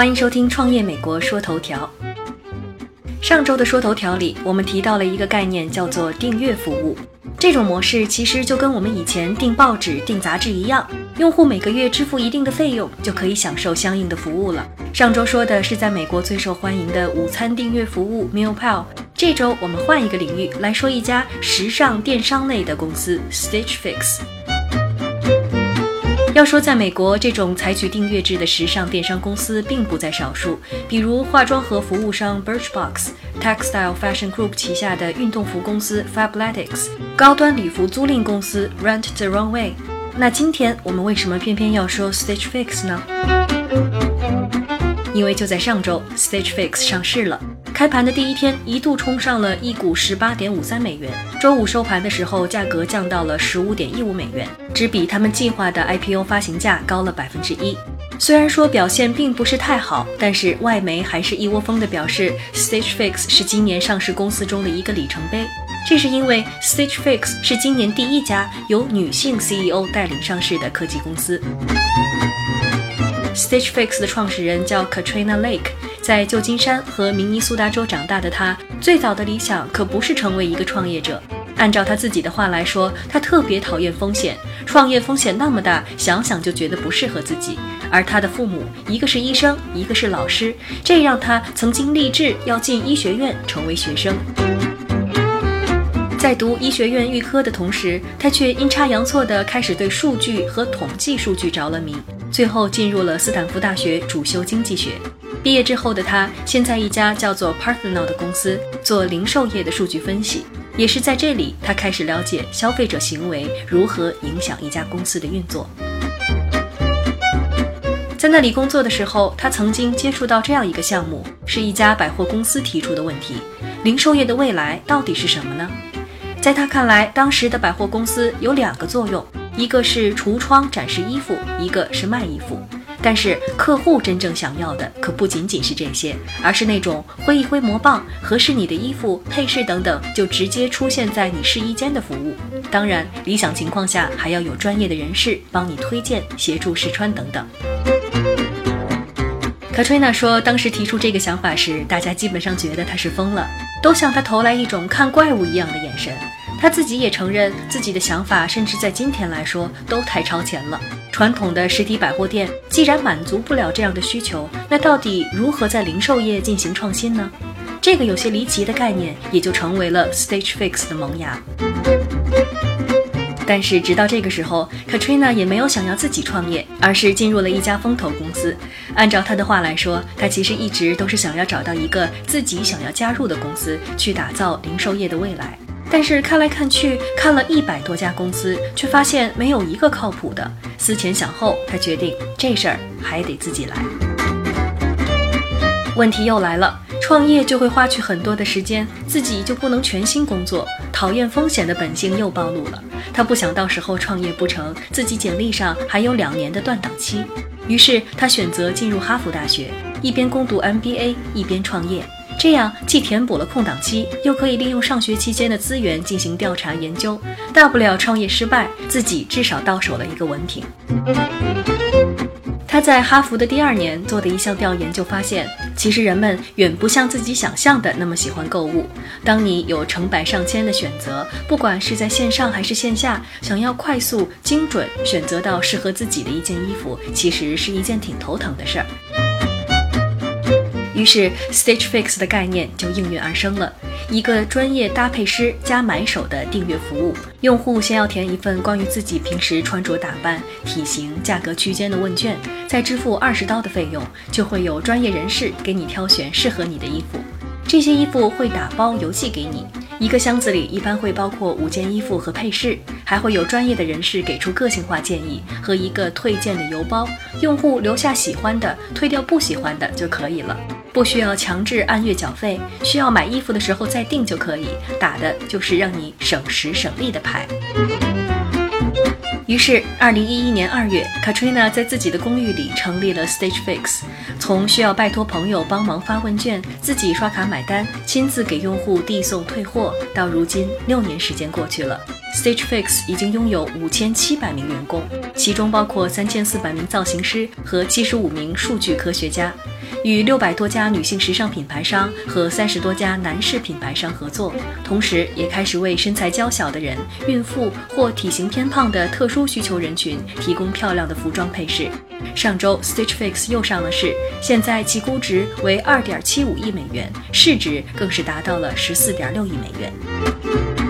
欢迎收听《创业美国说头条》。上周的说头条里，我们提到了一个概念，叫做订阅服务。这种模式其实就跟我们以前订报纸、订杂志一样，用户每个月支付一定的费用，就可以享受相应的服务了。上周说的是在美国最受欢迎的午餐订阅服务 MealPal，这周我们换一个领域来说一家时尚电商类的公司 Stitch Fix。要说在美国，这种采取订阅制的时尚电商公司并不在少数，比如化妆和服务商 Birchbox、Textile Fashion Group 旗下的运动服公司 Fabletics、高端礼服租赁公司 Rent the Runway。那今天我们为什么偏偏要说 Stitch Fix 呢？因为就在上周，Stitch Fix 上市了。开盘的第一天，一度冲上了一股十八点五三美元。周五收盘的时候，价格降到了十五点一五美元，只比他们计划的 IPO 发行价高了百分之一。虽然说表现并不是太好，但是外媒还是一窝蜂的表示，Stitch Fix 是今年上市公司中的一个里程碑。这是因为 Stitch Fix 是今年第一家由女性 CEO 带领上市的科技公司。Stitch Fix 的创始人叫 Katrina Lake。在旧金山和明尼苏达州长大的他，最早的理想可不是成为一个创业者。按照他自己的话来说，他特别讨厌风险，创业风险那么大，想想就觉得不适合自己。而他的父母，一个是医生，一个是老师，这让他曾经立志要进医学院成为学生。在读医学院预科的同时，他却阴差阳错地开始对数据和统计数据着了迷，最后进入了斯坦福大学主修经济学。毕业之后的他，先在一家叫做 Parthenol 的公司做零售业的数据分析。也是在这里，他开始了解消费者行为如何影响一家公司的运作。在那里工作的时候，他曾经接触到这样一个项目，是一家百货公司提出的问题：零售业的未来到底是什么呢？在他看来，当时的百货公司有两个作用，一个是橱窗展示衣服，一个是卖衣服。但是客户真正想要的可不仅仅是这些，而是那种挥一挥魔棒，合适你的衣服、配饰等等，就直接出现在你试衣间的服务。当然，理想情况下还要有专业的人士帮你推荐、协助试穿等等。Katrina 说，当时提出这个想法时，大家基本上觉得他是疯了，都向他投来一种看怪物一样的眼神。他自己也承认，自己的想法甚至在今天来说都太超前了。传统的实体百货店既然满足不了这样的需求，那到底如何在零售业进行创新呢？这个有些离奇的概念也就成为了 Stage Fix 的萌芽。但是直到这个时候，Katrina 也没有想要自己创业，而是进入了一家风投公司。按照他的话来说，他其实一直都是想要找到一个自己想要加入的公司，去打造零售业的未来。但是看来看去，看了一百多家公司，却发现没有一个靠谱的。思前想后，他决定这事儿还得自己来。问题又来了，创业就会花去很多的时间，自己就不能全心工作，讨厌风险的本性又暴露了。他不想到时候创业不成，自己简历上还有两年的断档期。于是他选择进入哈佛大学，一边攻读 MBA，一边创业。这样既填补了空档期，又可以利用上学期间的资源进行调查研究。大不了创业失败，自己至少到手了一个文凭。他在哈佛的第二年做的一项调研就发现，其实人们远不像自己想象的那么喜欢购物。当你有成百上千的选择，不管是在线上还是线下，想要快速精准选择到适合自己的一件衣服，其实是一件挺头疼的事儿。于是，Stitch Fix 的概念就应运而生了，一个专业搭配师加买手的订阅服务。用户先要填一份关于自己平时穿着打扮、体型、价格区间的问卷，再支付二十刀的费用，就会有专业人士给你挑选适合你的衣服。这些衣服会打包邮寄给你，一个箱子里一般会包括五件衣服和配饰，还会有专业的人士给出个性化建议和一个退件的邮包。用户留下喜欢的，退掉不喜欢的就可以了。不需要强制按月缴费，需要买衣服的时候再订就可以。打的就是让你省时省力的牌。于是，二零一一年二月，Katrina 在自己的公寓里成立了 Stage Fix。从需要拜托朋友帮忙发问卷，自己刷卡买单，亲自给用户递送退货，到如今六年时间过去了 Stitch Fix 已经拥有五千七百名员工，其中包括三千四百名造型师和七十五名数据科学家，与六百多家女性时尚品牌商和三十多家男士品牌商合作，同时也开始为身材娇小的人、孕妇或体型偏胖的特殊需求人群提供漂亮的服装配饰。上周，Stitch Fix 又上了市，现在其估值为二点七五亿美元，市值更是达到了十四点六亿美元。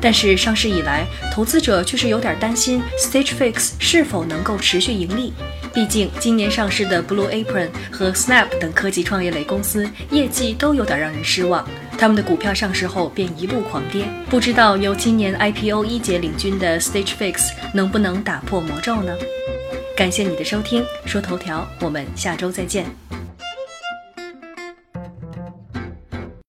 但是上市以来，投资者却是有点担心 Stitch Fix 是否能够持续盈利。毕竟今年上市的 Blue Apron 和 Snap 等科技创业类公司业绩都有点让人失望，他们的股票上市后便一路狂跌。不知道由今年 IPO 一姐领军的 Stitch Fix 能不能打破魔咒呢？感谢你的收听，说头条，我们下周再见。